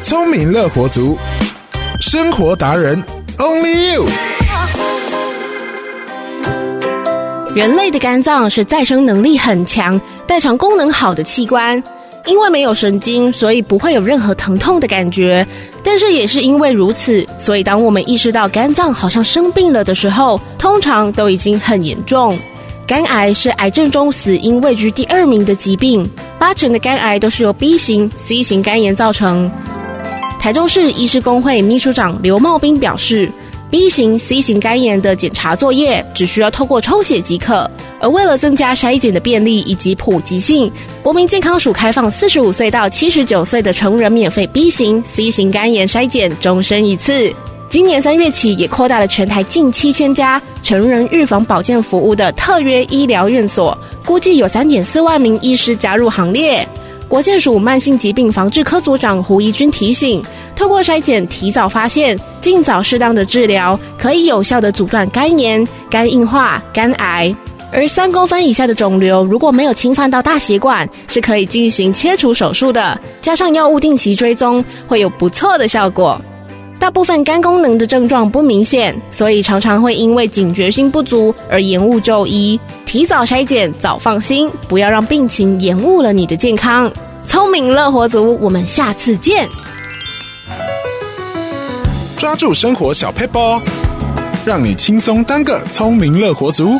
聪明乐活族，生活达人，Only You。人类的肝脏是再生能力很强、代偿功能好的器官。因为没有神经，所以不会有任何疼痛的感觉。但是也是因为如此，所以当我们意识到肝脏好像生病了的时候，通常都已经很严重。肝癌是癌症中死因位居第二名的疾病，八成的肝癌都是由 B 型、C 型肝炎造成。台中市医师工会秘书长刘茂斌表示。B 型、C 型肝炎的检查作业只需要透过抽血即可，而为了增加筛检的便利以及普及性，国民健康署开放四十五岁到七十九岁的成人免费 B 型、C 型肝炎筛检，终身一次。今年三月起，也扩大了全台近七千家成人预防保健服务的特约医疗院所，估计有三点四万名医师加入行列。国健署慢性疾病防治科组长胡怡君提醒。透过筛检提早发现，尽早适当的治疗，可以有效的阻断肝炎、肝硬化、肝癌。而三公分以下的肿瘤，如果没有侵犯到大血管，是可以进行切除手术的。加上药物定期追踪，会有不错的效果。大部分肝功能的症状不明显，所以常常会因为警觉性不足而延误就医。提早筛检，早放心，不要让病情延误了你的健康。聪明乐活族，我们下次见。抓住生活小撇步，让你轻松当个聪明乐活族。